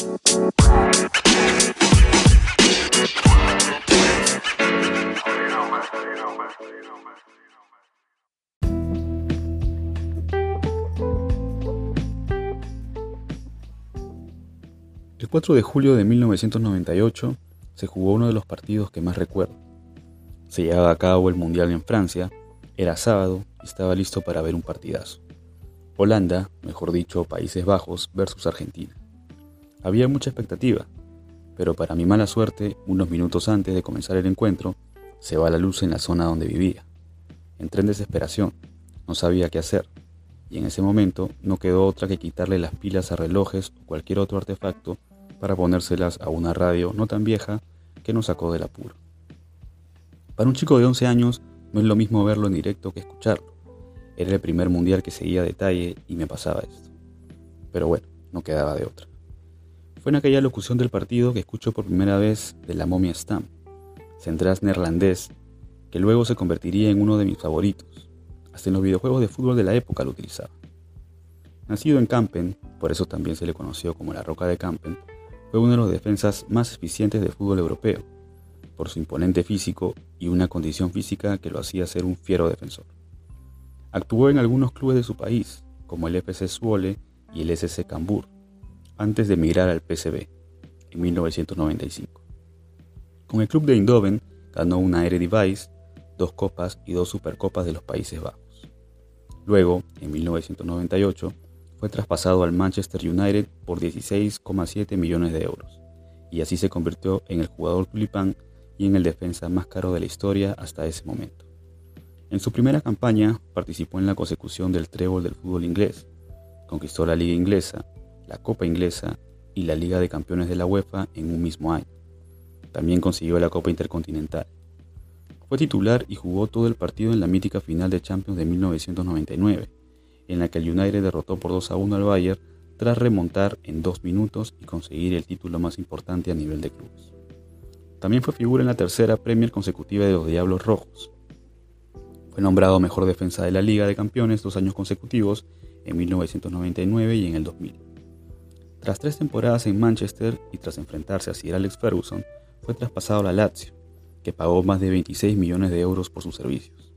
El 4 de julio de 1998 se jugó uno de los partidos que más recuerdo. Se llevaba a cabo el Mundial en Francia, era sábado y estaba listo para ver un partidazo. Holanda, mejor dicho, Países Bajos versus Argentina. Había mucha expectativa, pero para mi mala suerte, unos minutos antes de comenzar el encuentro, se va la luz en la zona donde vivía. Entré en desesperación, no sabía qué hacer, y en ese momento no quedó otra que quitarle las pilas a relojes o cualquier otro artefacto para ponérselas a una radio no tan vieja que nos sacó del apuro. Para un chico de 11 años no es lo mismo verlo en directo que escucharlo. Era el primer mundial que seguía a detalle y me pasaba esto. Pero bueno, no quedaba de otra. Fue en aquella locución del partido que escucho por primera vez de la momia Stam, centraz neerlandés, que luego se convertiría en uno de mis favoritos. Hasta en los videojuegos de fútbol de la época lo utilizaba. Nacido en Kampen, por eso también se le conoció como la Roca de Kampen, fue uno de los defensas más eficientes del fútbol europeo, por su imponente físico y una condición física que lo hacía ser un fiero defensor. Actuó en algunos clubes de su país, como el FC Zwolle y el SC Cambur, antes de emigrar al PSV en 1995. Con el club de Eindhoven ganó una Eredivisie, dos copas y dos supercopas de los Países Bajos. Luego, en 1998, fue traspasado al Manchester United por 16,7 millones de euros, y así se convirtió en el jugador tulipán y en el defensa más caro de la historia hasta ese momento. En su primera campaña participó en la consecución del trébol del fútbol inglés, conquistó la Liga Inglesa, la Copa Inglesa y la Liga de Campeones de la UEFA en un mismo año. También consiguió la Copa Intercontinental. Fue titular y jugó todo el partido en la mítica final de Champions de 1999, en la que el United derrotó por 2 a 1 al Bayern tras remontar en dos minutos y conseguir el título más importante a nivel de clubes. También fue figura en la tercera Premier consecutiva de los Diablos Rojos. Fue nombrado mejor defensa de la Liga de Campeones dos años consecutivos, en 1999 y en el 2000. Tras tres temporadas en Manchester y tras enfrentarse a Sir Alex Ferguson, fue traspasado a la Lazio, que pagó más de 26 millones de euros por sus servicios.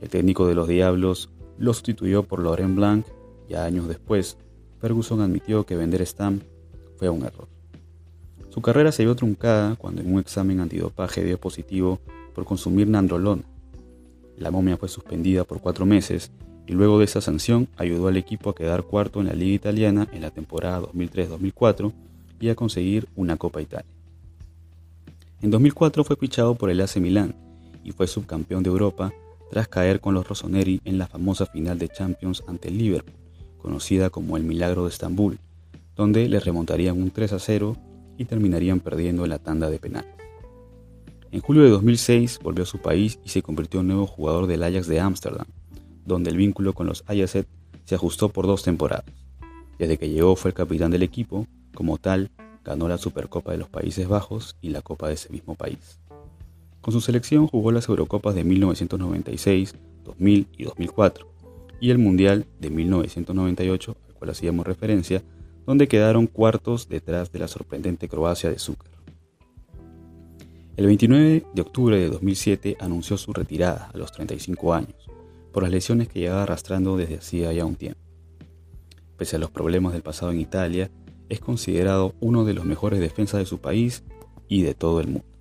El técnico de los Diablos lo sustituyó por Laurent Blanc ya años después, Ferguson admitió que vender Stam fue un error. Su carrera se vio truncada cuando en un examen antidopaje dio positivo por consumir nandrolona. La momia fue suspendida por cuatro meses y luego de esa sanción ayudó al equipo a quedar cuarto en la Liga Italiana en la temporada 2003-2004 y a conseguir una Copa Italia. En 2004 fue fichado por el AC Milán y fue subcampeón de Europa tras caer con los Rossoneri en la famosa final de Champions ante el Liverpool, conocida como el Milagro de Estambul, donde le remontarían un 3 a 0 y terminarían perdiendo en la tanda de penales. En julio de 2006 volvió a su país y se convirtió en nuevo jugador del Ajax de Ámsterdam, donde el vínculo con los Ajax se ajustó por dos temporadas. Desde que llegó fue el capitán del equipo, como tal, ganó la Supercopa de los Países Bajos y la Copa de ese mismo país. Con su selección jugó las Eurocopas de 1996, 2000 y 2004 y el Mundial de 1998, al cual hacíamos referencia, donde quedaron cuartos detrás de la sorprendente Croacia de Zúcar. El 29 de octubre de 2007 anunció su retirada a los 35 años, por las lesiones que llevaba arrastrando desde hacía ya un tiempo. Pese a los problemas del pasado en Italia, es considerado uno de los mejores defensas de su país y de todo el mundo.